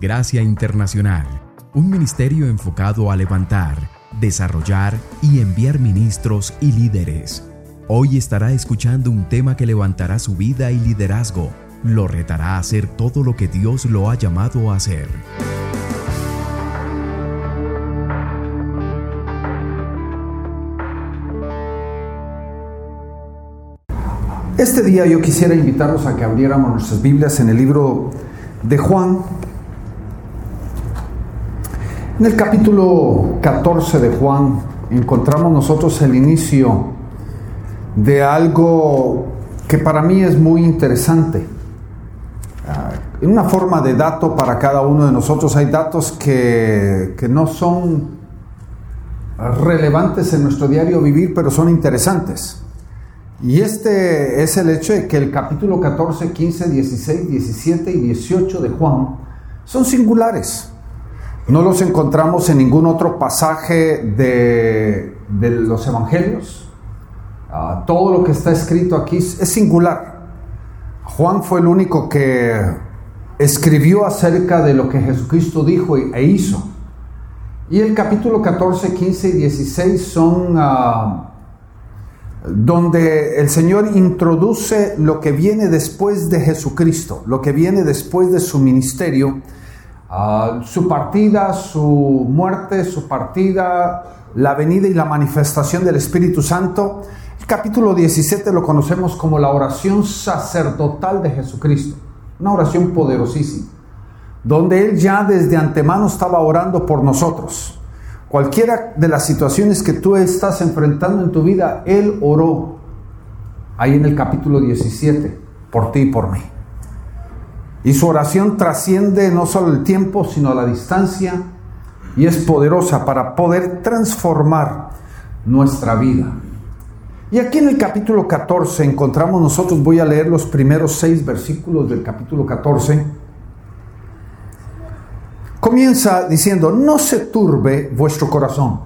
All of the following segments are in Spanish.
Gracia Internacional, un ministerio enfocado a levantar, desarrollar y enviar ministros y líderes. Hoy estará escuchando un tema que levantará su vida y liderazgo, lo retará a hacer todo lo que Dios lo ha llamado a hacer. Este día yo quisiera invitarlos a que abriéramos nuestras Biblias en el libro de Juan. En el capítulo 14 de Juan encontramos nosotros el inicio de algo que para mí es muy interesante. Ah, en una forma de dato para cada uno de nosotros hay datos que, que no son relevantes en nuestro diario vivir, pero son interesantes. Y este es el hecho de que el capítulo 14, 15, 16, 17 y 18 de Juan son singulares. No los encontramos en ningún otro pasaje de, los evangelios. Ah, todo lo que está escrito aquí es singular. Juan fue el único que escribió acerca de lo que Jesucristo dijo e hizo. Y el capítulo 14, 15 y 16 son... Ah, donde el Señor introduce lo que viene después de Jesucristo, lo que viene después de su ministerio, ah, su partida, su muerte, su partida, la venida y la manifestación del Espíritu Santo. El capítulo 17 lo conocemos como la oración sacerdotal de Jesucristo, una oración poderosísima, donde Él ya desde antemano estaba orando por nosotros. Cualquiera de las situaciones que tú estás enfrentando en tu vida, Él oró ahí en el capítulo 17 por ti y por mí. Y su oración trasciende no solo el tiempo, sino la distancia y es poderosa para poder transformar nuestra vida. Y aquí en el capítulo 14 encontramos nosotros, voy a leer los primeros seis versículos del capítulo 14 comienza diciendo, no se turbe vuestro corazón.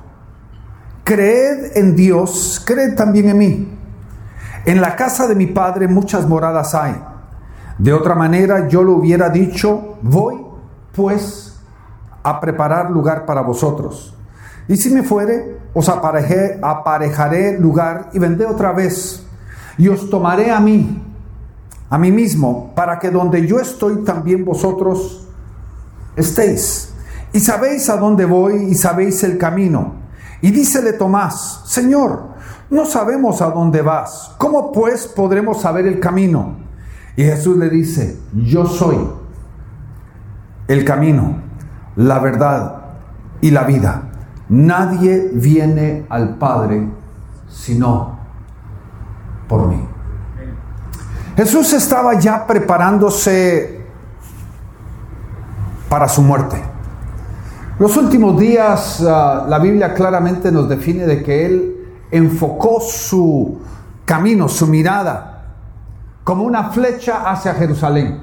Creed en Dios, creed también en mí. En la casa de mi Padre muchas moradas hay. De otra manera yo lo hubiera dicho, voy pues a preparar lugar para vosotros. Y si me fuere, os aparejaré lugar y vendré otra vez. Y os tomaré a mí, a mí mismo, para que donde yo estoy también vosotros estéis. Y sabéis a dónde voy y sabéis el camino. Y dícele Tomás, Señor, no sabemos a dónde vas. ¿Cómo pues podremos saber el camino? Y Jesús le dice, yo soy el camino, la verdad y la vida. Nadie viene al Padre sino por mí. Jesús estaba ya preparándose para su muerte. Los últimos días ah, la Biblia claramente nos define de que Él enfocó su camino, su mirada, como una flecha hacia Jerusalén.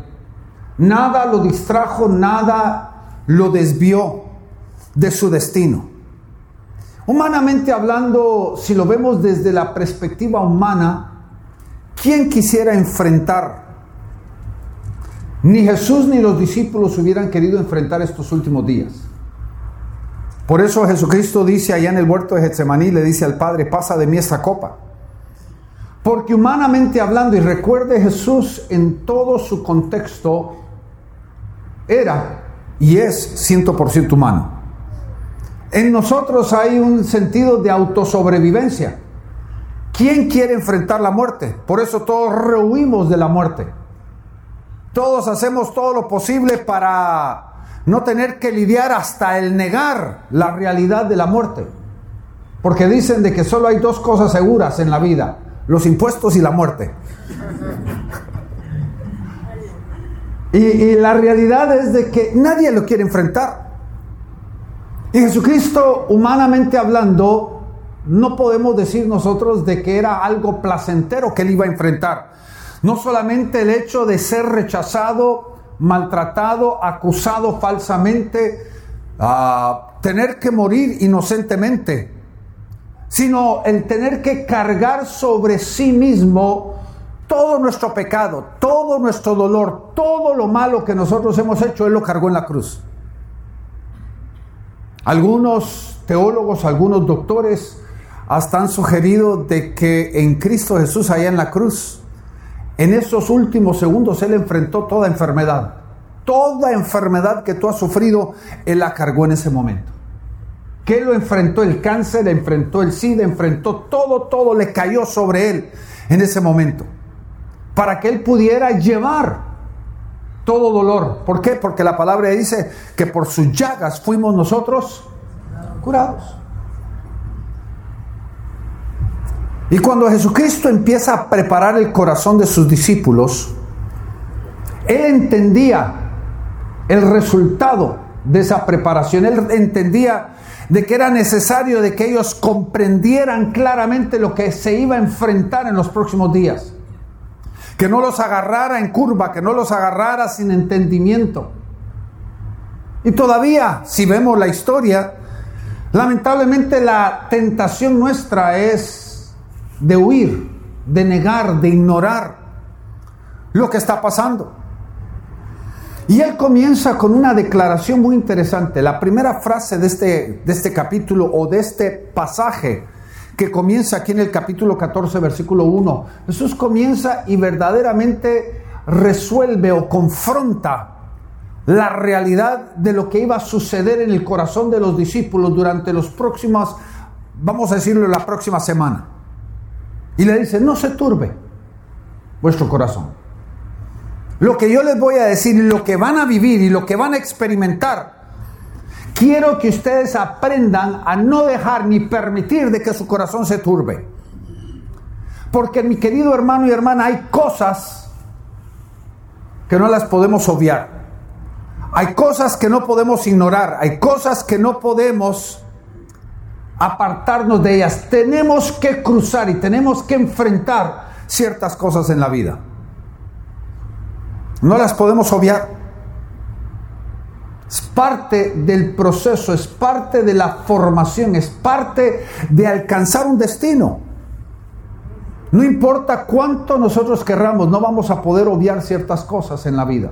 Nada lo distrajo, nada lo desvió de su destino. Humanamente hablando, si lo vemos desde la perspectiva humana, ¿quién quisiera enfrentar ni Jesús ni los discípulos hubieran querido enfrentar estos últimos días. Por eso Jesucristo dice allá en el huerto de Getsemaní, le dice al Padre, pasa de mí esta copa. Porque humanamente hablando, y recuerde Jesús en todo su contexto, era y es 100% humano. En nosotros hay un sentido de autosobrevivencia. ¿Quién quiere enfrentar la muerte? Por eso todos rehuimos de la muerte. Todos hacemos todo lo posible para no tener que lidiar hasta el negar la realidad de la muerte. Porque dicen de que solo hay dos cosas seguras en la vida, los impuestos y la muerte. Y, la realidad es de que nadie lo quiere enfrentar. Y Jesucristo, humanamente hablando, no podemos decir nosotros de que era algo placentero que él iba a enfrentar. No solamente el hecho de ser rechazado, maltratado, acusado falsamente, a tener que morir inocentemente, sino el tener que cargar sobre sí mismo todo nuestro pecado, todo nuestro dolor, todo lo malo que nosotros hemos hecho, Él lo cargó en la cruz. Algunos teólogos, algunos doctores hasta han sugerido de que en Cristo Jesús allá en la cruz, en esos últimos segundos Él enfrentó toda enfermedad. Toda enfermedad que tú has sufrido, Él la cargó en ese momento. Que lo enfrentó el cáncer, enfrentó el SIDA, enfrentó todo, todo le cayó sobre Él en ese momento. Para que Él pudiera llevar todo dolor. ¿Por qué? Porque la palabra dice que por sus llagas fuimos nosotros curados. Y cuando Jesucristo empieza a preparar el corazón de sus discípulos, Él entendía el resultado de esa preparación. Él entendía de que era necesario de que ellos comprendieran claramente lo que se iba a enfrentar en los próximos días. Que no los agarrara en curva, que no los agarrara sin entendimiento. Y todavía, si vemos la historia, lamentablemente la tentación nuestra es de huir, de negar, de ignorar lo que está pasando. Y él comienza con una declaración muy interesante. La primera frase de este, de este capítulo o de este pasaje que comienza aquí en el capítulo 14, versículo 1. Jesús comienza y verdaderamente resuelve o confronta la realidad de lo que iba a suceder en el corazón de los discípulos durante los próximos, vamos a decirlo, la próxima semana. Y le dice, no se turbe vuestro corazón. Lo que yo les voy a decir lo que van a vivir y lo que van a experimentar, quiero que ustedes aprendan a no dejar ni permitir de que su corazón se turbe. Porque mi querido hermano y hermana, hay cosas que no las podemos obviar. Hay cosas que no podemos ignorar. Hay cosas que no podemos apartarnos de ellas. Tenemos que cruzar y tenemos que enfrentar ciertas cosas en la vida. No las podemos obviar. Es parte del proceso, es parte de la formación, es parte de alcanzar un destino. No importa cuánto nosotros querramos, no vamos a poder obviar ciertas cosas en la vida.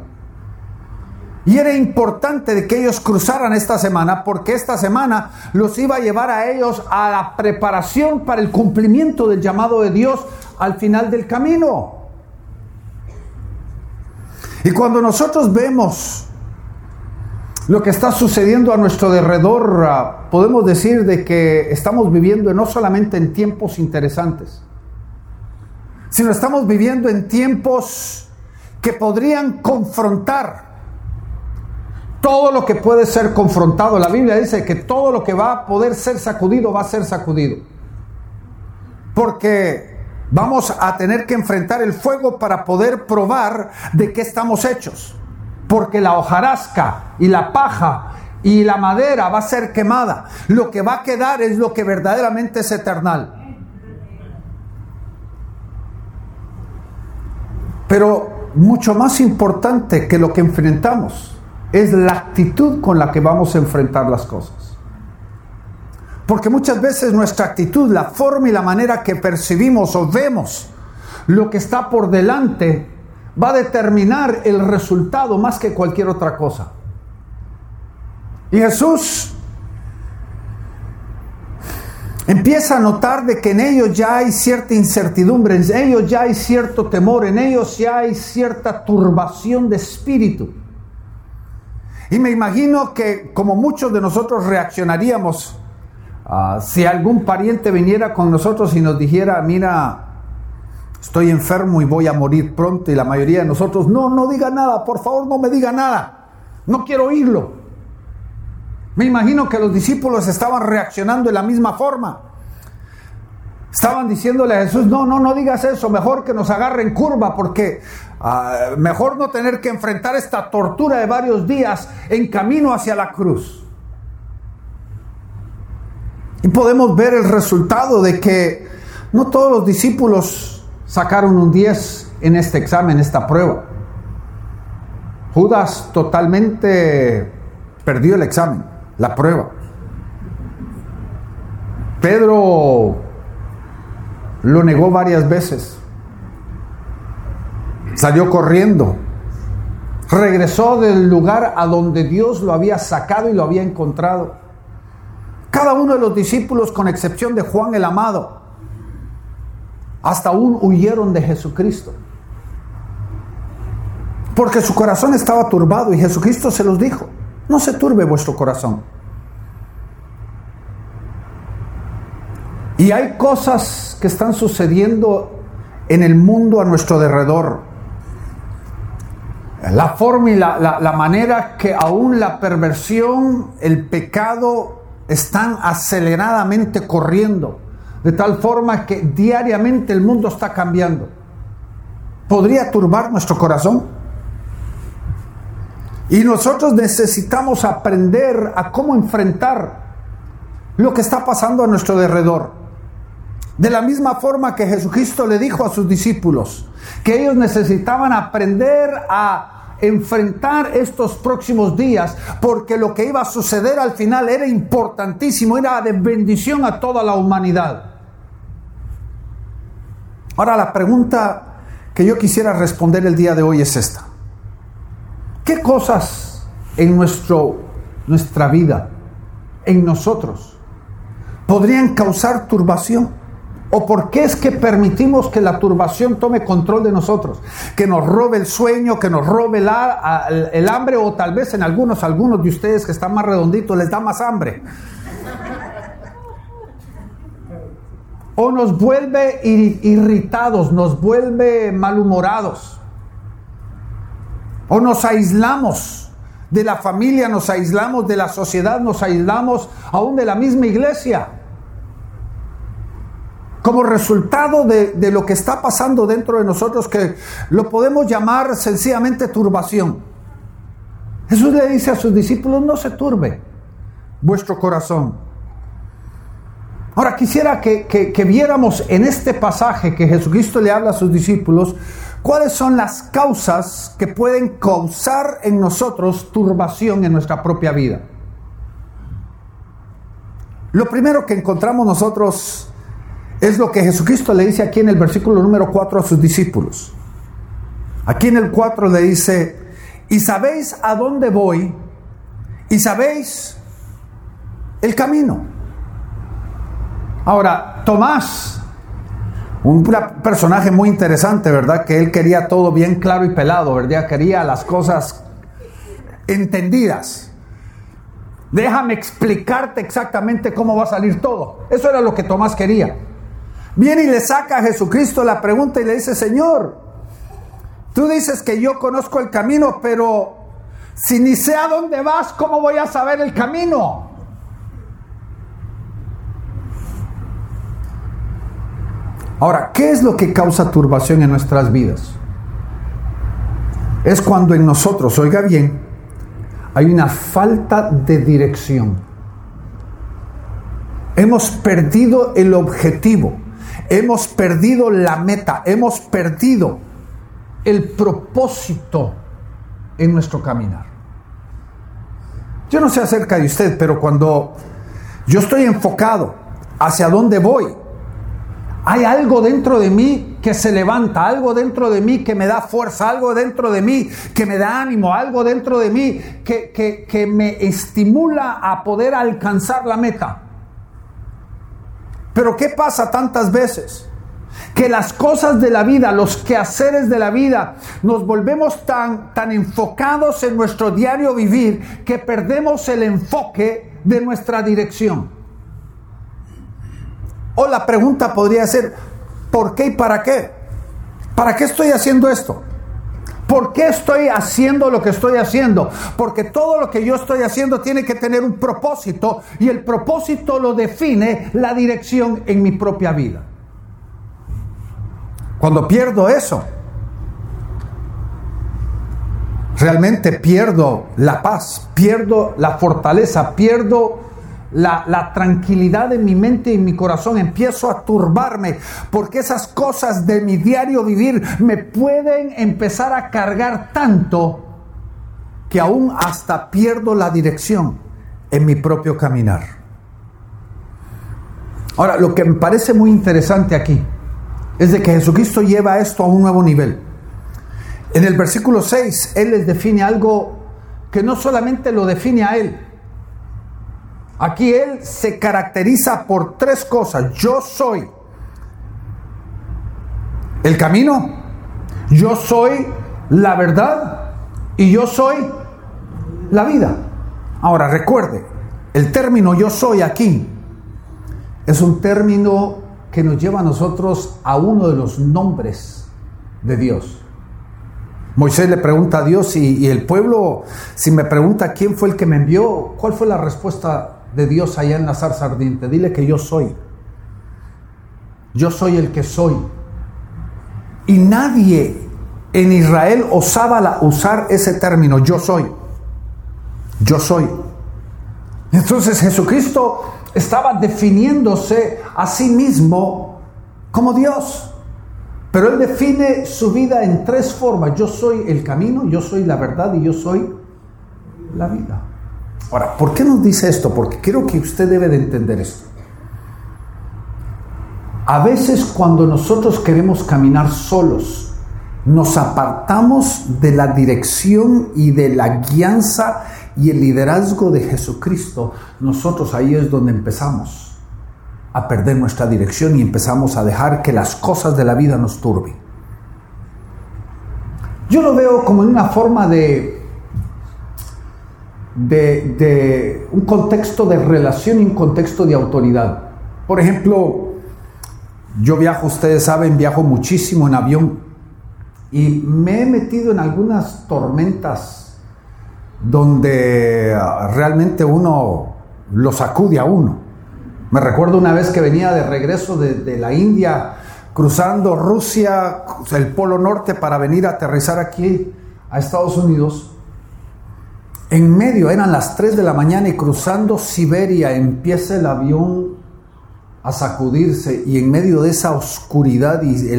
Y era importante que ellos cruzaran esta semana porque esta semana los iba a llevar a ellos a la preparación para el cumplimiento del llamado de Dios al final del camino. Y cuando nosotros vemos lo que está sucediendo a nuestro derredor, ah, podemos decir de que estamos viviendo no solamente en tiempos interesantes, sino estamos viviendo en tiempos que podrían confrontar todo lo que puede ser confrontado. La Biblia dice que todo lo que va a poder ser sacudido va a ser sacudido. Porque vamos a tener que enfrentar el fuego para poder probar de qué estamos hechos. Porque la hojarasca y la paja y la madera va a ser quemada. Lo que va a quedar es lo que verdaderamente es eternal. Pero mucho más importante que lo que enfrentamos es la actitud con la que vamos a enfrentar las cosas. Porque muchas veces nuestra actitud, la forma y la manera que percibimos o vemos lo que está por delante, va a determinar el resultado más que cualquier otra cosa. Y Jesús empieza a notar de que en ellos ya hay cierta incertidumbre, en ellos ya hay cierto temor, en ellos ya hay cierta turbación de espíritu. Y me imagino que como muchos de nosotros reaccionaríamos ah, si algún pariente viniera con nosotros y nos dijera, mira, estoy enfermo y voy a morir pronto. Y la mayoría de nosotros, no, no diga nada, por favor no me diga nada, no quiero oírlo. Me imagino que los discípulos estaban reaccionando de la misma forma. Estaban diciéndole a Jesús, no, no, no digas eso, mejor que nos agarre en curva, porque ah, mejor no tener que enfrentar esta tortura de varios días en camino hacia la cruz. Y podemos ver el resultado de que no todos los discípulos sacaron un 10 en este examen, esta prueba. Judas totalmente perdió el examen, la prueba. Pedro lo negó varias veces. Salió corriendo. Regresó del lugar a donde Dios lo había sacado y lo había encontrado. Cada uno de los discípulos, con excepción de Juan el Amado, hasta aún huyeron de Jesucristo. Porque su corazón estaba turbado y Jesucristo se los dijo, no se turbe vuestro corazón. Y hay cosas que están sucediendo en el mundo a nuestro derredor. La forma y la, la, manera que aún la perversión, el pecado están aceleradamente corriendo. De tal forma que diariamente el mundo está cambiando. ¿Podría turbar nuestro corazón? Y nosotros necesitamos aprender a cómo enfrentar lo que está pasando a nuestro derredor. De la misma forma que Jesucristo le dijo a sus discípulos que ellos necesitaban aprender a enfrentar estos próximos días, porque lo que iba a suceder al final era importantísimo, era de bendición a toda la humanidad. Ahora la pregunta que yo quisiera responder el día de hoy es esta. ¿Qué cosas en nuestro, nuestra vida, en nosotros, podrían causar turbación? ¿O por qué es que permitimos que la turbación tome control de nosotros? Que nos robe el sueño, que nos robe el, hambre o tal vez en algunos, algunos de ustedes que están más redonditos les da más hambre. O nos vuelve irritados, nos vuelve malhumorados. O nos aislamos de la familia, nos aislamos de la sociedad, nos aislamos aún de la misma iglesia como resultado de, lo que está pasando dentro de nosotros, que lo podemos llamar sencillamente turbación. Jesús le dice a sus discípulos, no se turbe vuestro corazón. Ahora quisiera que, que, viéramos en este pasaje que Jesucristo le habla a sus discípulos, cuáles son las causas que pueden causar en nosotros turbación en nuestra propia vida. Lo primero que encontramos nosotros es lo que Jesucristo le dice aquí en el versículo número 4 a sus discípulos. Aquí en el 4 le dice, y sabéis a dónde voy, y sabéis el camino. Ahora, Tomás, un personaje muy interesante, ¿verdad? Que él quería todo bien claro y pelado, ¿verdad? Quería las cosas entendidas. Déjame explicarte exactamente cómo va a salir todo. Eso era lo que Tomás quería. Viene y le saca a Jesucristo la pregunta y le dice, Señor, tú dices que yo conozco el camino, pero si ni sé a dónde vas, ¿cómo voy a saber el camino? Ahora, ¿qué es lo que causa turbación en nuestras vidas? Es cuando en nosotros, oiga bien, hay una falta de dirección. Hemos perdido el objetivo. Hemos perdido la meta, hemos perdido el propósito en nuestro caminar. Yo no sé acerca de usted, pero cuando yo estoy enfocado hacia dónde voy, hay algo dentro de mí que se levanta, algo dentro de mí que me da fuerza, algo dentro de mí que me da ánimo, algo dentro de mí que, que, que me estimula a poder alcanzar la meta. Pero ¿qué pasa tantas veces? Que las cosas de la vida, los quehaceres de la vida, nos volvemos tan, tan enfocados en nuestro diario vivir que perdemos el enfoque de nuestra dirección. O la pregunta podría ser, ¿por qué y para qué? ¿Para qué estoy haciendo esto? ¿Por qué estoy haciendo lo que estoy haciendo? Porque todo lo que yo estoy haciendo tiene que tener un propósito y el propósito lo define la dirección en mi propia vida. Cuando pierdo eso, realmente pierdo la paz, pierdo la fortaleza, pierdo la, tranquilidad de mi mente y mi corazón, empiezo a turbarme porque esas cosas de mi diario vivir me pueden empezar a cargar tanto que aún hasta pierdo la dirección en mi propio caminar. Ahora, lo que me parece muy interesante aquí es de que Jesucristo lleva esto a un nuevo nivel. En el versículo 6, Él les define algo que no solamente lo define a Él. Aquí Él se caracteriza por tres cosas. Yo soy el camino, yo soy la verdad y yo soy la vida. Ahora recuerde, el término yo soy aquí es un término que nos lleva a nosotros a uno de los nombres de Dios. Moisés le pregunta a Dios y, el pueblo, si me pregunta quién fue el que me envió, ¿cuál fue la respuesta de Dios allá en la zarza ardiente? Dile que yo soy. Yo soy el que soy. Y nadie en Israel osaba usar ese término, yo soy. Yo soy. Entonces Jesucristo estaba definiéndose a sí mismo como Dios. Pero Él define su vida en tres formas. Yo soy el camino, yo soy la verdad y yo soy la vida. Ahora, ¿por qué nos dice esto? Porque quiero que usted debe de entender esto. A veces cuando nosotros queremos caminar solos, nos apartamos de la dirección y de la guianza y el liderazgo de Jesucristo. Nosotros ahí es donde empezamos a perder nuestra dirección y empezamos a dejar que las cosas de la vida nos turben. Yo lo veo como en una forma de, de, un contexto de relación y un contexto de autoridad. Por ejemplo, yo viajo, ustedes saben, viajo muchísimo en avión y me he metido en algunas tormentas donde realmente uno lo sacude a uno. Me recuerdo una vez que venía de regreso de, la India, cruzando Rusia, el Polo Norte, para venir a aterrizar aquí a Estados Unidos. En medio, eran las 3 de la mañana y cruzando Siberia empieza el avión a sacudirse y en medio de esa oscuridad y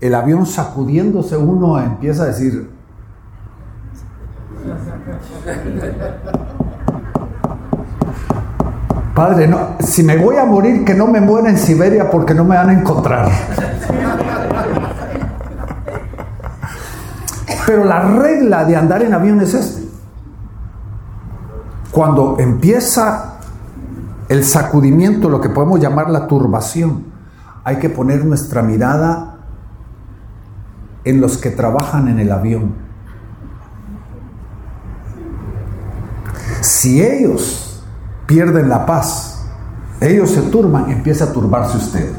el, avión sacudiéndose uno empieza a decir, Padre, no, si me voy a morir, que no me muera en Siberia porque no me van a encontrar. Pero la regla de andar en avión es esta. Cuando empieza el sacudimiento, lo que podemos llamar la turbación, hay que poner nuestra mirada en los que trabajan en el avión. Si ellos pierden la paz. Ellos se turban, empieza a turbarse usted.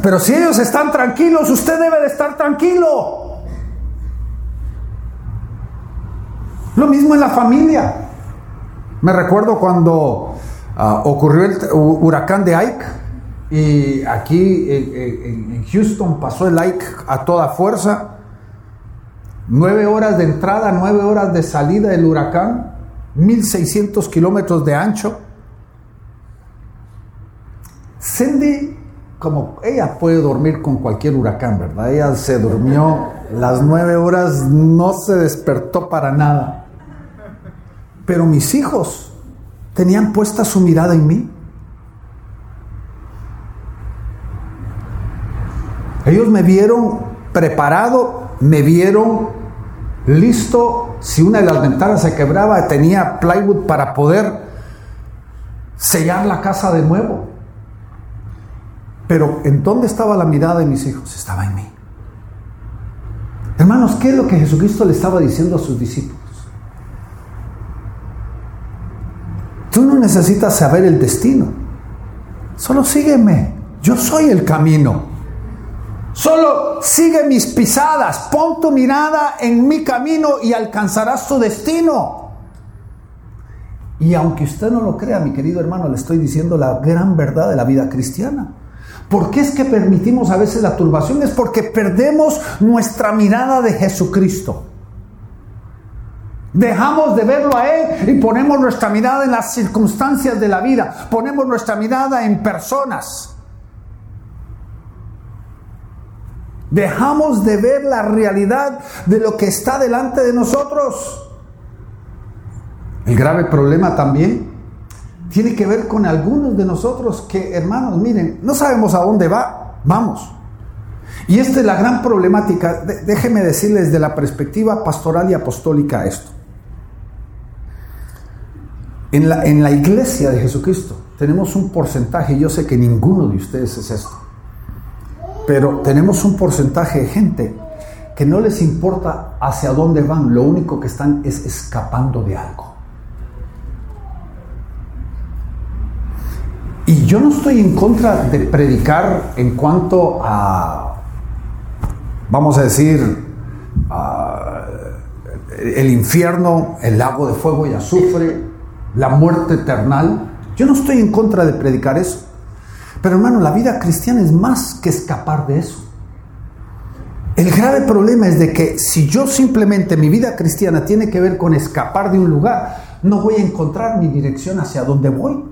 Pero si ellos están tranquilos, usted debe de estar tranquilo. Lo mismo en la familia. Me recuerdo cuando ah, ocurrió el huracán de Ike y aquí en Houston pasó el Ike a toda fuerza. Nueve horas de entrada, nueve horas de salida del huracán. 1600 kilómetros de ancho. Cindy, como ella puede dormir con cualquier huracán, ¿verdad? Ella se durmió las nueve horas, no se despertó para nada. Pero mis hijos tenían puesta su mirada en mí. Ellos me vieron preparado, me vieron listo si una de las ventanas se quebraba, tenía plywood para poder sellar la casa de nuevo. Pero ¿en dónde estaba la mirada de mis hijos? Estaba en mí. Hermanos, ¿qué es lo que Jesucristo le estaba diciendo a sus discípulos? Tú no necesitas saber el destino. Solo sígueme. Yo soy el camino. Solo sigue mis pisadas, pon tu mirada en mi camino y alcanzarás tu destino. Y aunque usted no lo crea, mi querido hermano, le estoy diciendo la gran verdad de la vida cristiana. ¿Por qué es que permitimos a veces la turbación? Es porque perdemos nuestra mirada de Jesucristo. Dejamos de verlo a Él y ponemos nuestra mirada en las circunstancias de la vida. Ponemos nuestra mirada en personas. Dejamos de ver la realidad de lo que está delante de nosotros. El grave problema también tiene que ver con algunos de nosotros que, hermanos, miren, no sabemos a dónde va, vamos. Y esta es la gran problemática. Déjeme decirles desde la perspectiva pastoral y apostólica esto. En la, en la iglesia de Jesucristo tenemos un porcentaje, yo sé que ninguno de ustedes es esto, pero tenemos un porcentaje de gente que no les importa hacia dónde van, lo único que están es escapando de algo. Y yo no estoy en contra de predicar en cuanto a, vamos a decir, el infierno, el lago de fuego y azufre, la muerte eternal. Yo no estoy en contra de predicar eso. Pero hermano, la vida cristiana es más que escapar de eso. El grave problema es de que si yo simplemente mi vida cristiana tiene que ver con escapar de un lugar, no voy a encontrar mi dirección hacia dónde voy.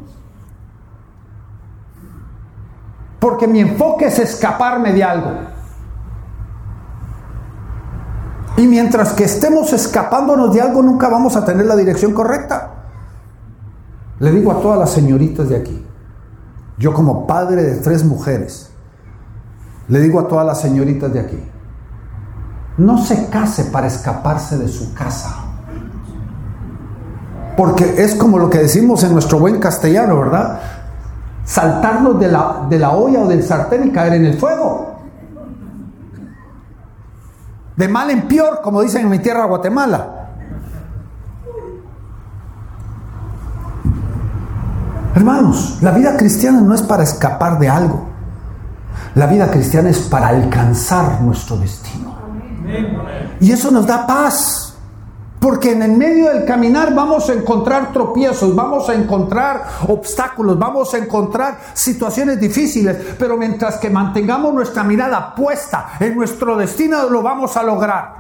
Porque mi enfoque es escaparme de algo. Y mientras que estemos escapándonos de algo, nunca vamos a tener la dirección correcta. Le digo a todas las señoritas de aquí, yo como padre de tres mujeres, le digo a todas las señoritas de aquí, no se case para escaparse de su casa. Porque es como lo que decimos en nuestro buen castellano, ¿verdad? saltarnos de la, de la olla o del sartén y caer en el fuego. De mal en peor, como dicen en mi tierra Guatemala. Hermanos, la vida cristiana no es para escapar de algo. La vida cristiana es para alcanzar nuestro destino. Y eso nos da paz. Porque en el medio del caminar vamos a encontrar tropiezos, vamos a encontrar obstáculos, vamos a encontrar situaciones difíciles, pero mientras que mantengamos nuestra mirada puesta en nuestro destino, lo vamos a lograr.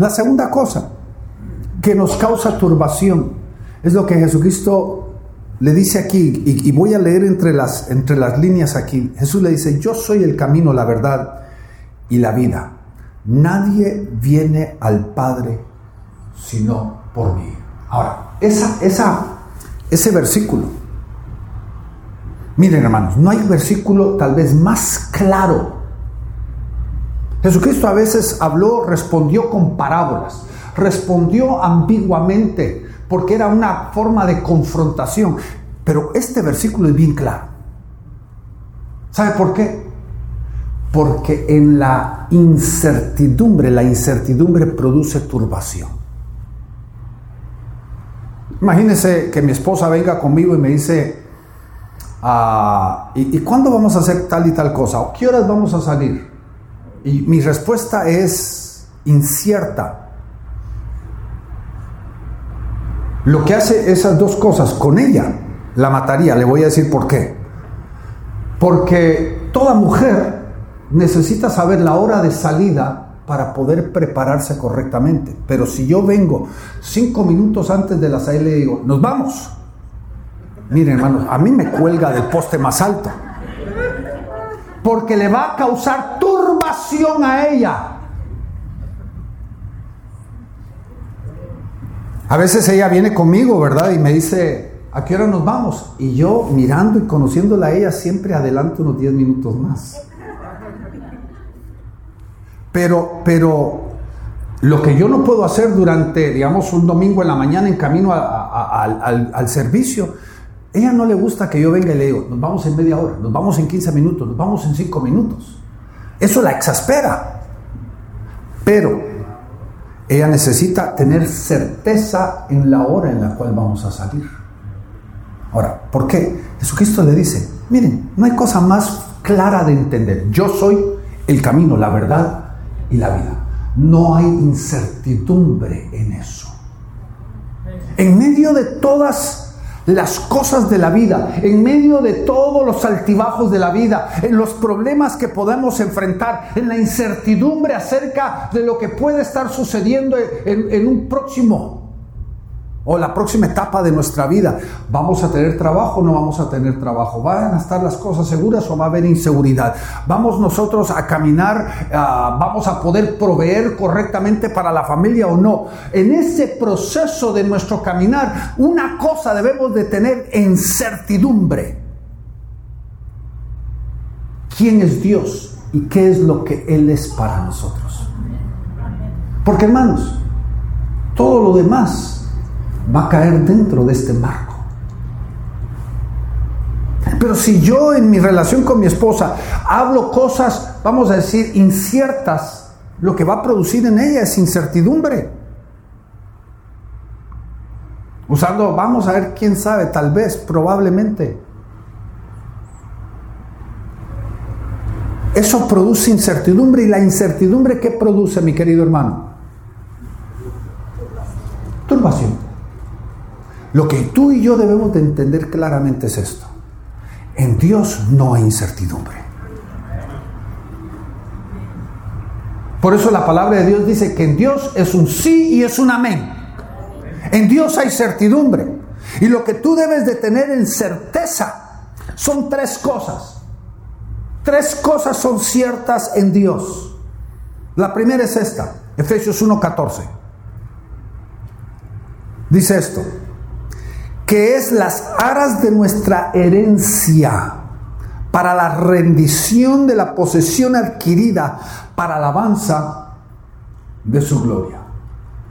La segunda cosa que nos causa turbación es lo que Jesucristo le dice aquí, y, voy a leer entre las, entre las líneas aquí, Jesús le dice, yo soy el camino, la verdad y la vida. Nadie viene al Padre sino por mí. Ahora, esa, esa, ese versículo, miren hermanos, no hay versículo tal vez más claro. Jesucristo a veces habló, respondió con parábolas, respondió ambiguamente, porque era una forma de confrontación. Pero este versículo es bien claro. ¿Sabe por qué? Porque en la incertidumbre, la incertidumbre produce turbación. Imagínese que mi esposa venga conmigo y me dice, ah, ¿y, ¿y cuándo vamos a hacer tal y tal cosa? ¿O qué horas vamos a salir? Y mi respuesta es incierta. Lo que hace esas dos cosas con ella, la mataría. Le voy a decir por qué. Porque toda mujer necesita saber la hora de salida para poder prepararse correctamente. Pero si yo vengo cinco minutos antes de la salida y le digo, nos vamos. Miren, hermanos, a mí me cuelga del poste más alto. Porque le va a causar turbación a ella. A veces ella viene conmigo, ¿verdad? Y me dice, ¿a qué hora nos vamos? Y yo mirando y conociéndola a ella siempre adelanto unos 10 minutos más. Pero, pero lo que yo no puedo hacer durante, digamos, un domingo en la mañana en camino al, al servicio, ella no le gusta que yo venga y le digo, nos vamos en media hora, nos vamos en 15 minutos, nos vamos en 5 minutos. Eso la exaspera. Pero ella necesita tener certeza en la hora en la cual vamos a salir. Ahora, ¿por qué? Jesucristo le dice, miren, no hay cosa más clara de entender. Yo soy el camino, la verdad y la vida. No hay incertidumbre en eso. En medio de todas las cosas de la vida, en medio de todos los altibajos de la vida, en los problemas que podemos enfrentar, en la incertidumbre acerca de lo que puede estar sucediendo en, un próximo o la próxima etapa de nuestra vida. ¿Vamos a tener trabajo o no vamos a tener trabajo? ¿Van a estar las cosas seguras o va a haber inseguridad? ¿Vamos nosotros a caminar? Ah, ¿Vamos a poder proveer correctamente para la familia o no? En ese proceso de nuestro caminar, una cosa debemos de tener en certidumbre. ¿Quién es Dios y qué es lo que Él es para nosotros? Porque hermanos, todo lo demás va a caer dentro de este marco. Pero si yo en mi relación con mi esposa hablo cosas, vamos a decir, inciertas, lo que va a producir en ella es incertidumbre. Usando, vamos a ver, quién sabe, tal vez, probablemente. Eso produce incertidumbre y la incertidumbre ¿qué produce, mi querido hermano? Turbación. Lo que tú y yo debemos de entender claramente es esto. En Dios no hay incertidumbre. Por eso la palabra de Dios dice que en Dios es un sí y es un amén. En Dios hay certidumbre. Y lo que tú debes de tener en certeza son tres cosas. Tres cosas son ciertas en Dios. La primera es esta, Efesios 1:14. Dice esto, que es las aras de nuestra herencia para la rendición de la posesión adquirida para alabanza de su gloria.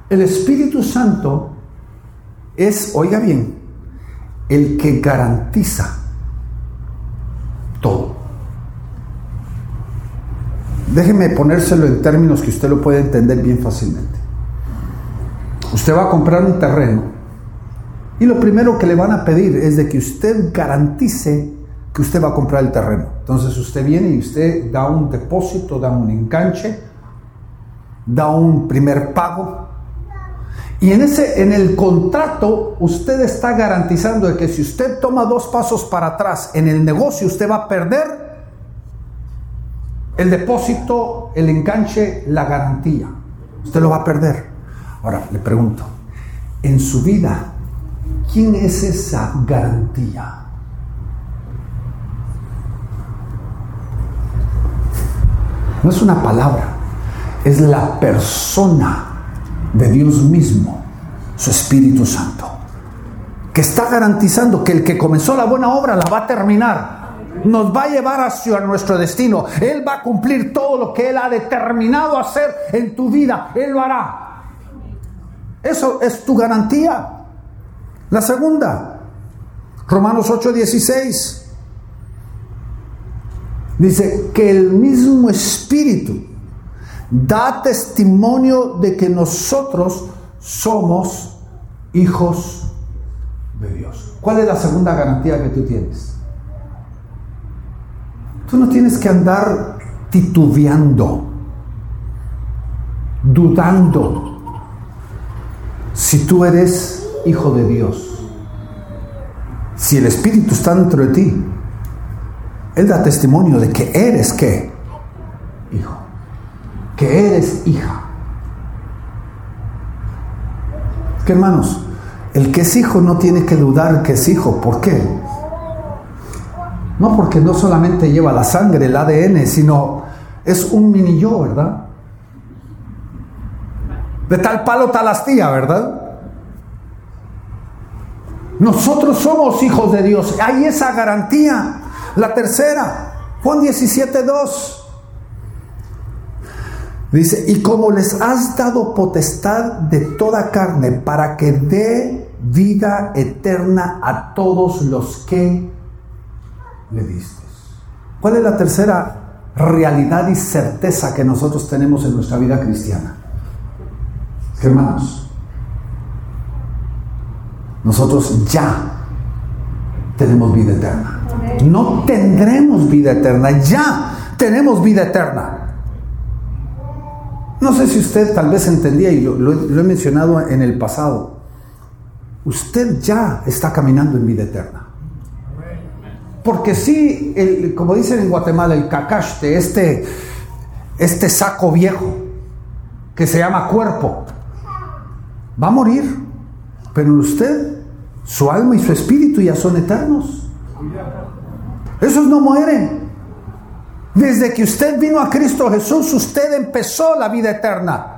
El Espíritu Santo es, oiga bien, el que garantiza todo. Déjeme ponérselo en términos que usted lo puede entender bien fácilmente. Usted va a comprar un terreno y lo primero que le van a pedir es de que usted garantice que usted va a comprar el terreno. Entonces usted viene y usted da un depósito, da un enganche, da un primer pago. Y en, ese, en el contrato usted está garantizando de que si usted toma dos pasos para atrás en el negocio, usted va a perder el depósito, el enganche, la garantía. Usted lo va a perder. Ahora, le pregunto, en su vida, ¿Quién es esa garantía? No es una palabra, es la persona de Dios mismo, su Espíritu Santo, que está garantizando que el que comenzó la buena obra la va a terminar. Nos va a llevar hacia nuestro destino. Él va a cumplir todo lo que Él ha determinado hacer en tu vida. Él lo hará. Eso es tu garantía. La segunda, Romanos 8:16, dice que el mismo Espíritu da testimonio de que nosotros somos hijos de Dios. ¿Cuál es la segunda garantía que tú tienes? Tú no tienes que andar titubeando, dudando si tú eres hijo de Dios. Si el Espíritu está dentro de ti, Él da testimonio de que eres qué? Hijo. Que eres hija. Que hermanos, el que es hijo no tiene que dudar que es hijo. ¿Por qué? No porque no solamente lleva la sangre, el ADN, sino es un mini yo, ¿verdad? De tal palo tal astilla, ¿verdad? Nosotros somos hijos de Dios. Hay esa garantía. La tercera, Juan 17, 2. Dice, y como les has dado potestad de toda carne para que dé vida eterna a todos los que le diste. ¿Cuál es la tercera realidad y certeza que nosotros tenemos en nuestra vida cristiana? Hermanos, nosotros ya tenemos vida eterna. No tendremos vida eterna, ya tenemos vida eterna. No sé si usted tal vez entendía, y lo, he mencionado en el pasado, usted ya está caminando en vida eterna. Porque si, el, como dicen en Guatemala, el cacaste, este, este saco viejo que se llama cuerpo, va a morir Pero usted, su alma y su espíritu ya son eternos. Esos no mueren. Desde que usted vino a Cristo Jesús, usted empezó la vida eterna.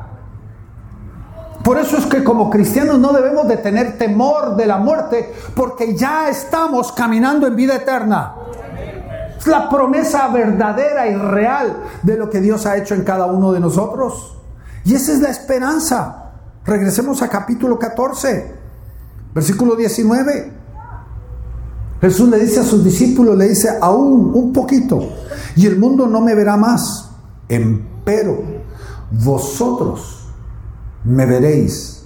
Por eso es que como cristianos no debemos de tener temor de la muerte, porque ya estamos caminando en vida eterna. Es la promesa verdadera y real de lo que Dios ha hecho en cada uno de nosotros. Y esa es la esperanza. Regresemos a capítulo 14, versículo 19. Jesús le dice a sus discípulos, le dice, aún un poquito, y el mundo no me verá más. Empero, vosotros me veréis,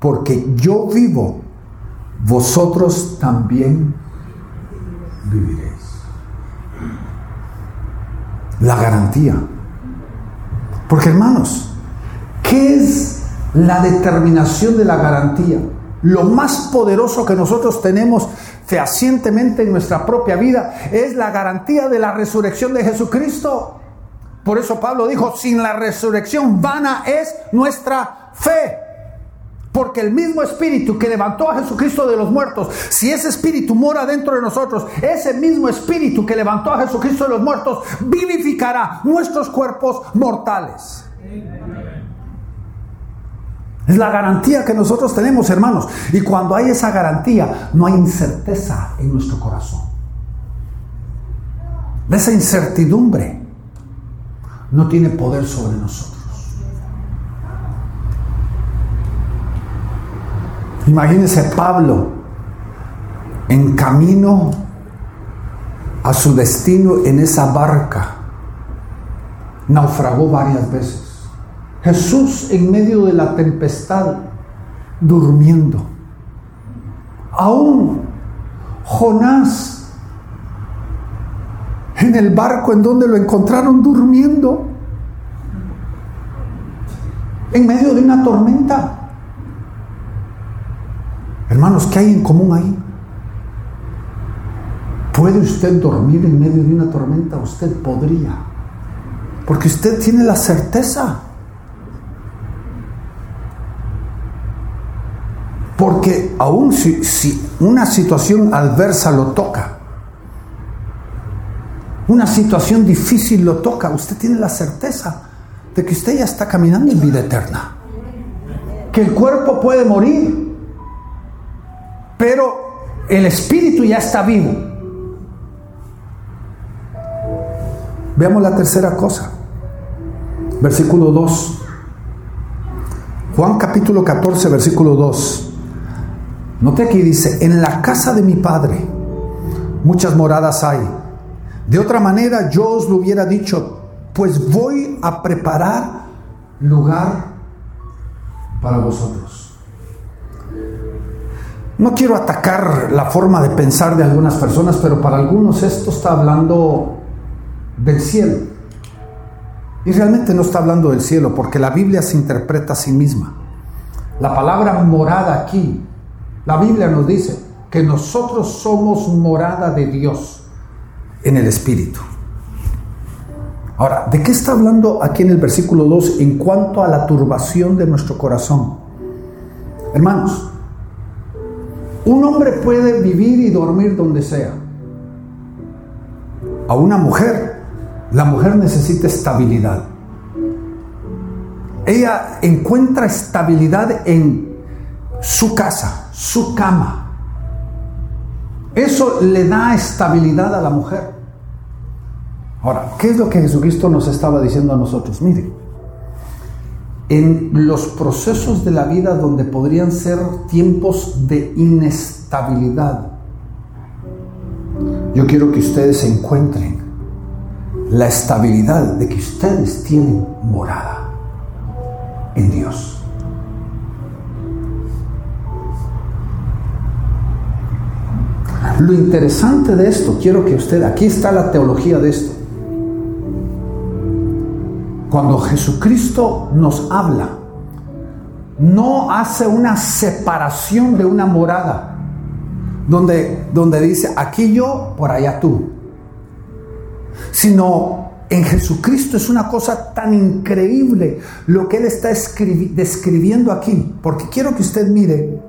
porque yo vivo, vosotros también viviréis. La garantía. Porque hermanos, ¿qué es la determinación de la garantía? Lo más poderoso que nosotros tenemos fehacientemente en nuestra propia vida es la garantía de la resurrección de Jesucristo. Por eso Pablo dijo, sin la resurrección vana es nuestra fe. Porque el mismo espíritu que levantó a Jesucristo de los muertos, si ese espíritu mora dentro de nosotros, ese mismo espíritu que levantó a Jesucristo de los muertos vivificará nuestros cuerpos mortales. Es la garantía que nosotros tenemos, hermanos. Y cuando hay esa garantía, no hay incerteza en nuestro corazón. Esa incertidumbre no tiene poder sobre nosotros. Imagínese Pablo en camino a su destino en esa barca. Naufragó varias veces. Jesús en medio de la tempestad, durmiendo. Aún Jonás en el barco en donde lo encontraron durmiendo, en medio de una tormenta. Hermanos, ¿qué hay en común ahí? ¿Puede usted dormir en medio de una tormenta? Usted podría. Porque usted tiene la certeza Porque aún si, una situación adversa lo toca, una situación difícil lo toca, usted tiene la certeza de que usted ya está caminando en vida eterna. Que el cuerpo puede morir, pero el espíritu ya está vivo. Veamos la tercera cosa. Versículo 2. Juan capítulo 14, versículo 2. Note aquí dice, en la casa de mi padre muchas moradas hay. De otra manera yo os lo hubiera dicho, pues voy a preparar lugar para vosotros. No quiero atacar la forma de pensar de algunas personas, pero para algunos esto está hablando del cielo. Y realmente no está hablando del cielo, porque la Biblia se interpreta a sí misma. La palabra morada aquí la Biblia nos dice que nosotros somos morada de Dios en el Espíritu. Ahora, ¿de qué está hablando aquí en el versículo 2 en cuanto a la turbación de nuestro corazón? Hermanos, un hombre puede vivir y dormir donde sea. A una mujer, la mujer necesita estabilidad. Ella encuentra estabilidad en su casa, su cama. Eso le da estabilidad a la mujer. Ahora, ¿qué es lo que Jesucristo nos estaba diciendo a nosotros? Mire, en los procesos de la vida donde podrían ser tiempos de inestabilidad, yo quiero que ustedes encuentren la estabilidad de que ustedes tienen morada en Dios. Lo interesante de esto, quiero que usted, aquí está la teología de esto. Cuando Jesucristo nos habla, no hace una separación de una morada, donde, donde dice, aquí yo, por allá tú. Sino en Jesucristo es una cosa tan increíble lo que Él está describiendo aquí, porque quiero que usted mire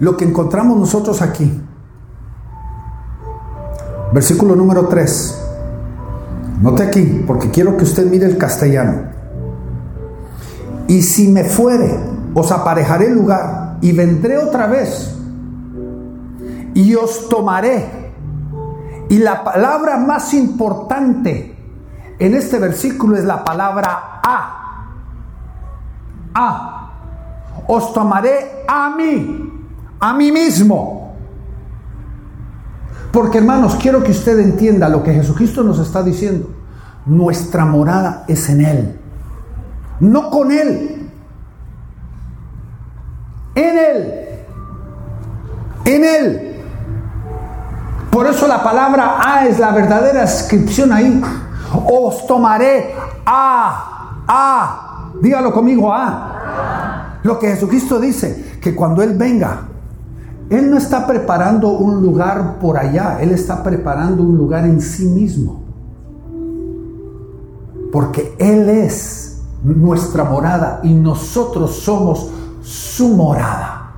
lo que encontramos nosotros aquí. Versículo número 3. Note aquí, porque quiero que usted mire el castellano. Y si me fuere, os aparejaré el lugar y vendré otra vez y os tomaré. Y la palabra más importante en este versículo es la palabra a. A. Os tomaré a mí, a mí mismo. Porque hermanos, quiero que usted entienda lo que Jesucristo nos está diciendo. Nuestra morada es en Él, no con Él. En Él. En Él. Por eso la palabra A es la verdadera inscripción ahí. Os tomaré a, a. Dígalo conmigo, a. Lo que Jesucristo dice, que cuando Él venga, Él no está preparando un lugar por allá, Él está preparando un lugar en sí mismo. Porque Él es nuestra morada y nosotros somos su morada.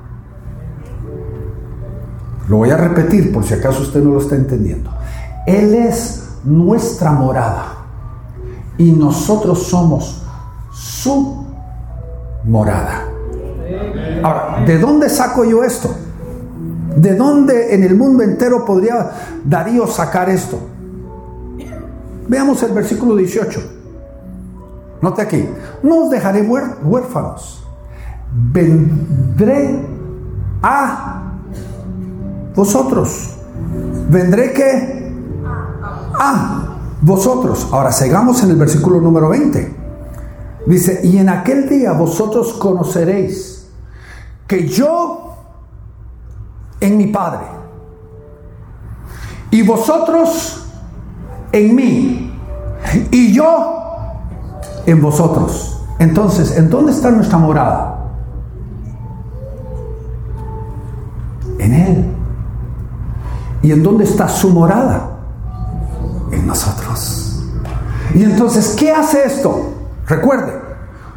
Lo voy a repetir por si acaso usted no lo está entendiendo. Él es nuestra morada y nosotros somos su morada. Ahora, ¿de dónde saco yo esto? ¿De dónde en el mundo entero podría Darío sacar esto? Veamos el versículo 18. Note aquí, no os dejaré huérfanos. Vendré a vosotros. Vendré que a vosotros. Ahora sigamos en el versículo número 20. Dice, y en aquel día vosotros conoceréis que yo en mi Padre y vosotros en mí y yo en vosotros. Entonces, ¿en dónde está nuestra morada? En Él. ¿Y en dónde está su morada? En nosotros. Y entonces, ¿qué hace esto? Recuerde,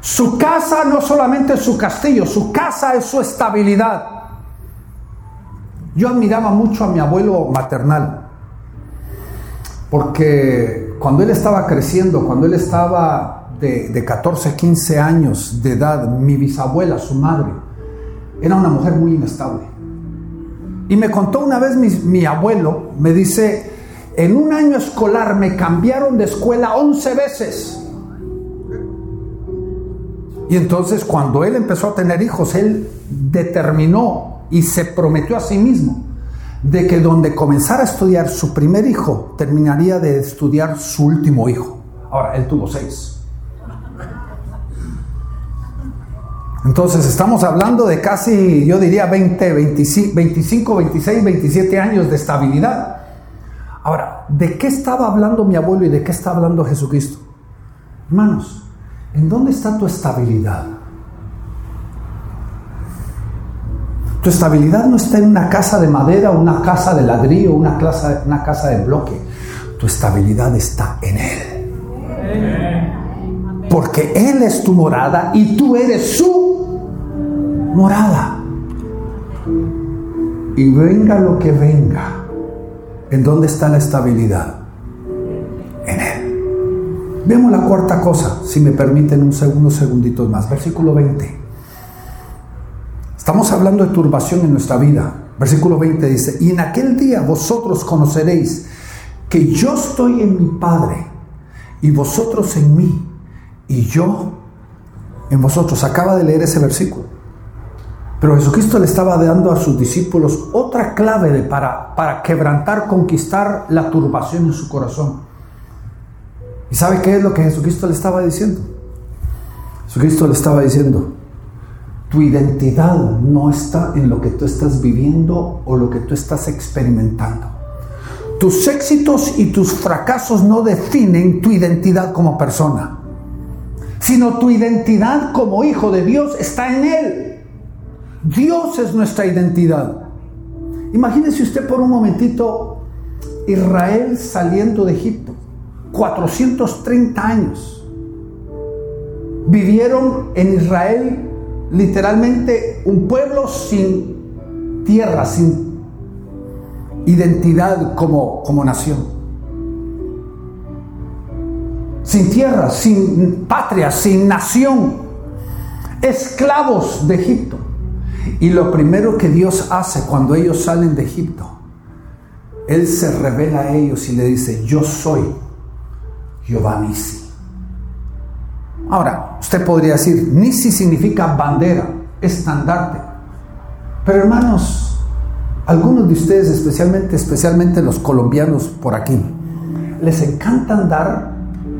su casa no solamente es su castillo, su casa es su estabilidad. Yo admiraba mucho a mi abuelo maternal, porque cuando él estaba creciendo, cuando él estaba de, de 14, 15 años de edad, mi bisabuela, su madre, era una mujer muy inestable. Y me contó una vez mi, abuelo, me dice, en un año escolar me cambiaron de escuela 11 veces. Y entonces cuando él empezó a tener hijos, él determinó y se prometió a sí mismo de que donde comenzara a estudiar su primer hijo, terminaría de estudiar su último hijo. Ahora, él tuvo seis. Entonces estamos hablando de casi, yo diría 20, 25, 26, 27 años de estabilidad. Ahora, ¿de qué estaba hablando mi abuelo y de qué está hablando Jesucristo? Hermanos, ¿en dónde está tu estabilidad? Tu estabilidad no está en una casa de madera, una casa de ladrillo, una casa, una casa de bloque. Tu estabilidad está en Él. Porque Él es tu morada y tú eres su morada. Y venga lo que venga, ¿en dónde está la estabilidad? En Él. Vemos la cuarta cosa, si me permiten un segundo, segunditos más. Versículo 20. Estamos hablando de turbación en nuestra vida. Versículo 20 dice, y en aquel día vosotros conoceréis que yo estoy en mi Padre y vosotros en mí y yo en vosotros. Acaba de leer ese versículo. Pero Jesucristo le estaba dando a sus discípulos otra clave para, para quebrantar, conquistar la turbación en su corazón. ¿Y sabe qué es lo que Jesucristo le estaba diciendo? Jesucristo le estaba diciendo, tu identidad no está en lo que tú estás viviendo o lo que tú estás experimentando. Tus éxitos y tus fracasos no definen tu identidad como persona, sino tu identidad como hijo de Dios está en Él. Dios es nuestra identidad. Imagínese usted por un momentito Israel saliendo de Egipto. 430 años. Vivieron en Israel literalmente un pueblo sin tierra, sin identidad como, como nación. Sin tierra, sin patria, sin nación. Esclavos de Egipto. Y lo primero que Dios hace cuando ellos salen de Egipto, Él se revela a ellos y le dice, yo soy Jehová Nisi. Ahora, usted podría decir, Nisi significa bandera, estandarte. Pero hermanos, algunos de ustedes, especialmente, especialmente los colombianos por aquí, les encanta andar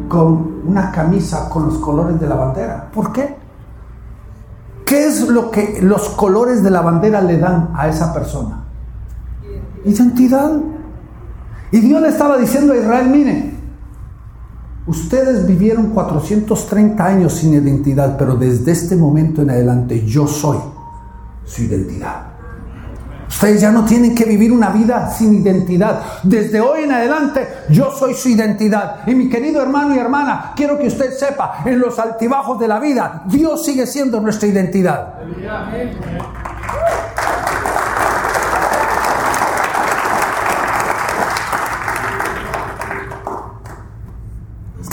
con una camisa con los colores de la bandera. ¿Por qué? ¿Qué es lo que los colores de la bandera le dan a esa persona? Identidad. Y Dios le estaba diciendo a Israel, miren, ustedes vivieron 430 años sin identidad, pero desde este momento en adelante yo soy su identidad. Ustedes ya no tienen que vivir una vida sin identidad. Desde hoy en adelante yo soy su identidad. Y mi querido hermano y hermana, quiero que usted sepa, en los altibajos de la vida, Dios sigue siendo nuestra identidad.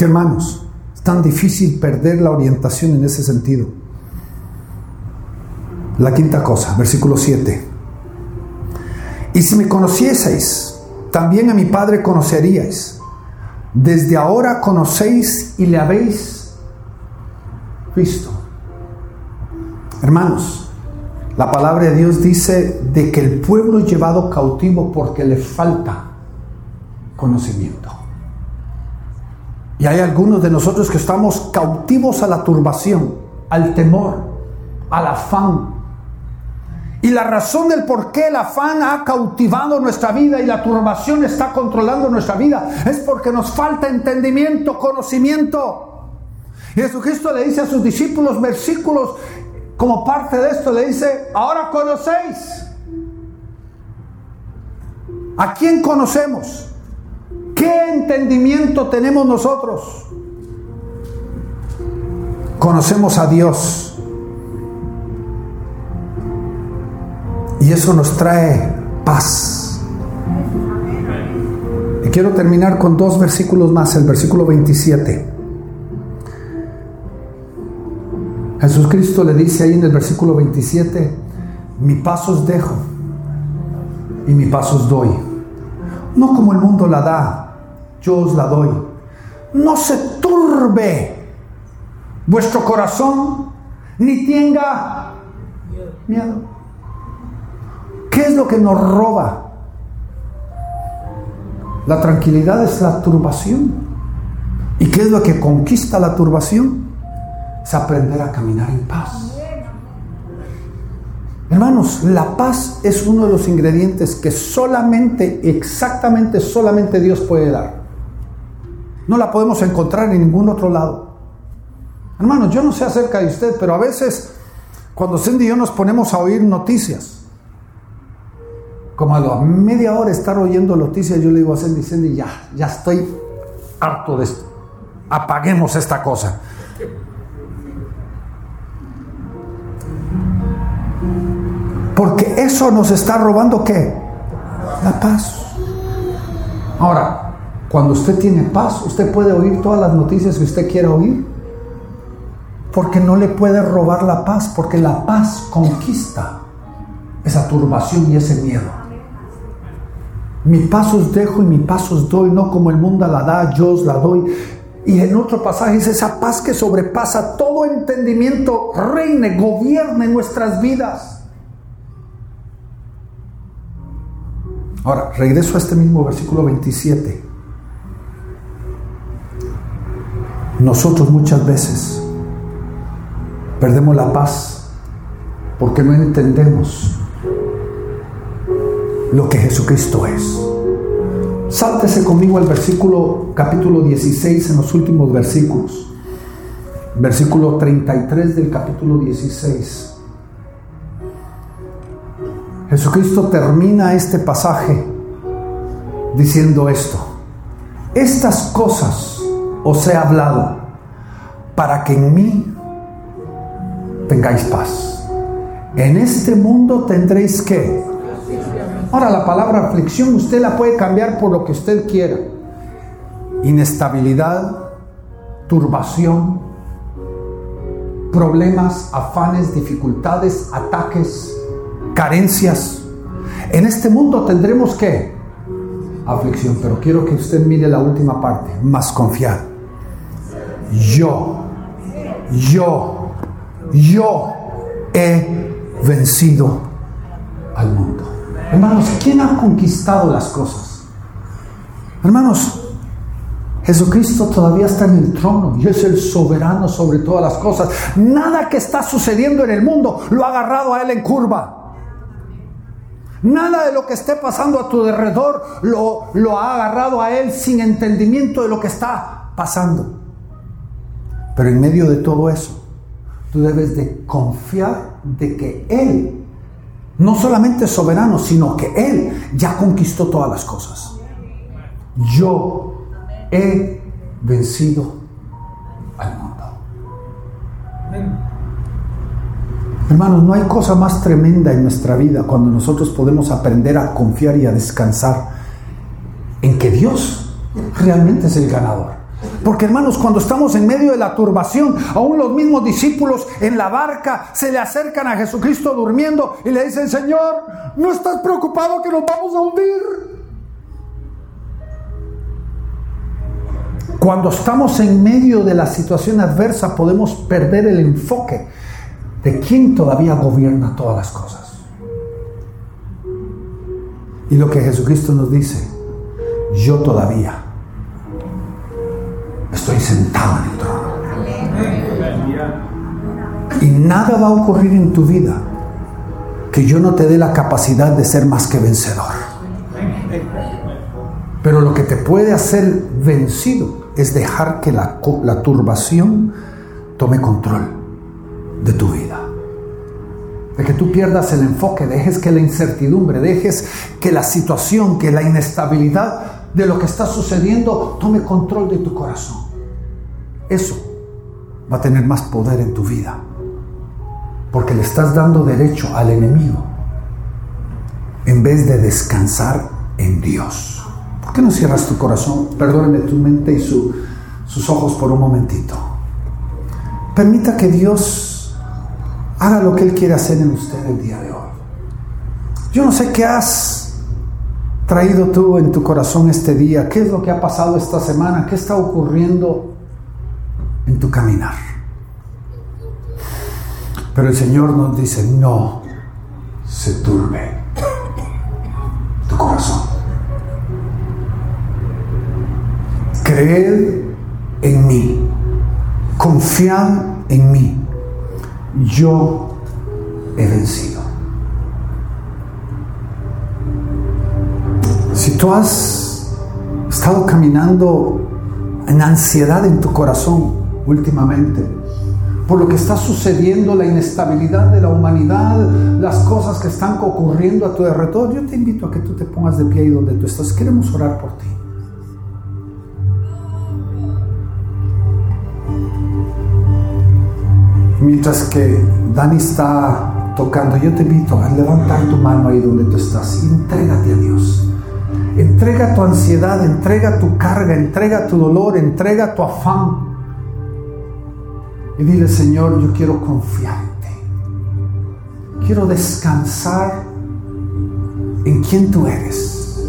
Hermanos, es tan difícil perder la orientación en ese sentido. La quinta cosa, versículo 7. Y si me conocieseis, también a mi Padre conoceríais. Desde ahora conocéis y le habéis visto. Hermanos, la palabra de Dios dice de que el pueblo es llevado cautivo porque le falta conocimiento. Y hay algunos de nosotros que estamos cautivos a la turbación, al temor, al afán, y la razón del por qué el afán ha cautivado nuestra vida y la turbación está controlando nuestra vida es porque nos falta entendimiento, conocimiento. Jesucristo le dice a sus discípulos versículos como parte de esto, le dice, ahora conocéis. ¿A quién conocemos? ¿Qué entendimiento tenemos nosotros? Conocemos a Dios Y eso nos trae paz. Y quiero terminar con dos versículos más, el versículo 27. Jesucristo le dice ahí en el versículo 27, mi paso os dejo y mi paso os doy. No como el mundo la da, yo os la doy. No se turbe vuestro corazón, ni tenga miedo. ¿Qué es lo que nos roba? La tranquilidad es la turbación. ¿Y qué es lo que conquista la turbación? Es aprender a caminar en paz. Hermanos, la paz es uno de los ingredientes que solamente, exactamente, solamente Dios puede dar. No la podemos encontrar en ningún otro lado. Hermanos, yo no sé acerca de usted, pero a veces cuando Cindy y yo nos ponemos a oír noticias, como a la media hora estar oyendo noticias, yo le digo a Cindy, Cindy, ya, ya estoy harto de esto. Apaguemos esta cosa. Porque eso nos está robando qué? La paz. Ahora, cuando usted tiene paz, usted puede oír todas las noticias que usted quiera oír. Porque no le puede robar la paz, porque la paz conquista esa turbación y ese miedo. Mi paso os dejo y mi paso os doy, no como el mundo la da, yo os la doy. Y en otro pasaje dice, esa paz que sobrepasa todo entendimiento, reine, gobierne nuestras vidas. Ahora, regreso a este mismo versículo 27. Nosotros muchas veces perdemos la paz porque no entendemos lo que Jesucristo es. Sáltese conmigo al versículo capítulo 16 en los últimos versículos. Versículo 33 del capítulo 16. Jesucristo termina este pasaje diciendo esto. Estas cosas os he hablado para que en mí tengáis paz. En este mundo tendréis que Ahora la palabra aflicción usted la puede cambiar por lo que usted quiera. Inestabilidad, turbación, problemas, afanes, dificultades, ataques, carencias. En este mundo tendremos que aflicción, pero quiero que usted mire la última parte, más confiar. Yo, yo, yo he vencido al mundo. Hermanos, ¿quién ha conquistado las cosas? Hermanos, Jesucristo todavía está en el trono y es el soberano sobre todas las cosas. Nada que está sucediendo en el mundo lo ha agarrado a Él en curva. Nada de lo que esté pasando a tu alrededor lo, lo ha agarrado a Él sin entendimiento de lo que está pasando. Pero en medio de todo eso, tú debes de confiar de que Él, no solamente es soberano, sino que Él ya conquistó todas las cosas. Yo he vencido al mundo. Hermanos, no hay cosa más tremenda en nuestra vida cuando nosotros podemos aprender a confiar y a descansar en que Dios realmente es el ganador. Porque hermanos, cuando estamos en medio de la turbación, aún los mismos discípulos en la barca se le acercan a Jesucristo durmiendo y le dicen, Señor, ¿no estás preocupado que nos vamos a hundir? Cuando estamos en medio de la situación adversa podemos perder el enfoque de quién todavía gobierna todas las cosas. Y lo que Jesucristo nos dice, yo todavía estoy sentado en el trono. Y nada va a ocurrir en tu vida que yo no te dé la capacidad de ser más que vencedor. Pero lo que te puede hacer vencido es dejar que la, la turbación tome control de tu vida. De que tú pierdas el enfoque, dejes que la incertidumbre, dejes que la situación, que la inestabilidad de lo que está sucediendo tome control de tu corazón. Eso va a tener más poder en tu vida. Porque le estás dando derecho al enemigo en vez de descansar en Dios. ¿Por qué no cierras tu corazón? Perdóname tu mente y sus ojos por un momentito. Permita que Dios haga lo que Él quiere hacer en usted el día de hoy. Yo no sé qué has traído tú en tu corazón este día, qué es lo que ha pasado esta semana, qué está ocurriendo en tu caminar. Pero el Señor nos dice, no se turbe tu corazón. Creed en mí, confiad en mí yo he vencido. Tú has estado caminando en ansiedad en tu corazón últimamente, por lo que está sucediendo, la inestabilidad de la humanidad, las cosas que están ocurriendo a tu alrededor, yo te invito a que tú te pongas de pie ahí donde tú estás. Queremos orar por ti. Mientras que Dani está tocando, yo te invito a levantar tu mano ahí donde tú estás y entrégate a Dios. Entrega tu ansiedad, entrega tu carga, entrega tu dolor, entrega tu afán. Y dile, Señor, yo quiero confiarte. Quiero descansar en quien tú eres.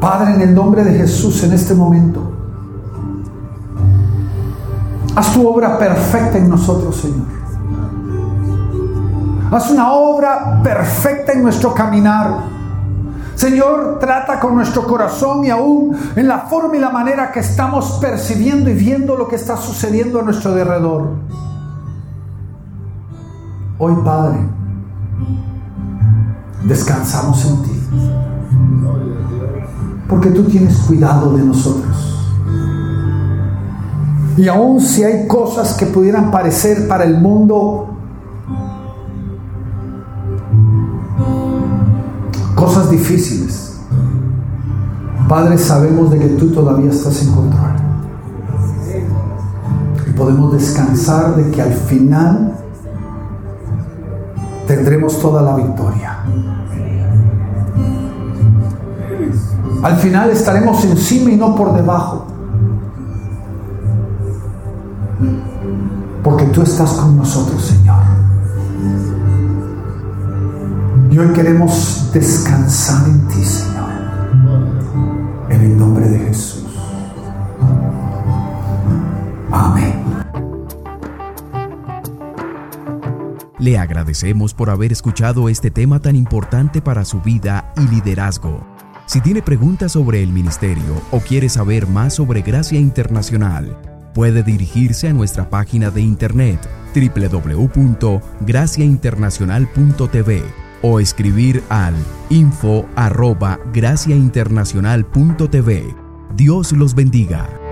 Padre, en el nombre de Jesús, en este momento, Haz tu obra perfecta en nosotros, Señor. Haz una obra perfecta en nuestro caminar. Señor, trata con nuestro corazón y aún en la forma y la manera que estamos percibiendo y viendo lo que está sucediendo a nuestro alrededor. Hoy, Padre, descansamos en ti. Porque tú tienes cuidado de nosotros. Y aun si hay cosas que pudieran parecer para el mundo cosas difíciles. Padre, sabemos de que tú todavía estás en control. Y podemos descansar de que al final tendremos toda la victoria. Al final estaremos encima y no por debajo. Porque tú estás con nosotros, Señor. Y hoy queremos descansar en ti, Señor. En el nombre de Jesús. Amén. Le agradecemos por haber escuchado este tema tan importante para su vida y liderazgo. Si tiene preguntas sobre el ministerio o quiere saber más sobre Gracia Internacional, puede dirigirse a nuestra página de internet www.graciainternacional.tv o escribir al info arroba graciainternacional.tv. Dios los bendiga.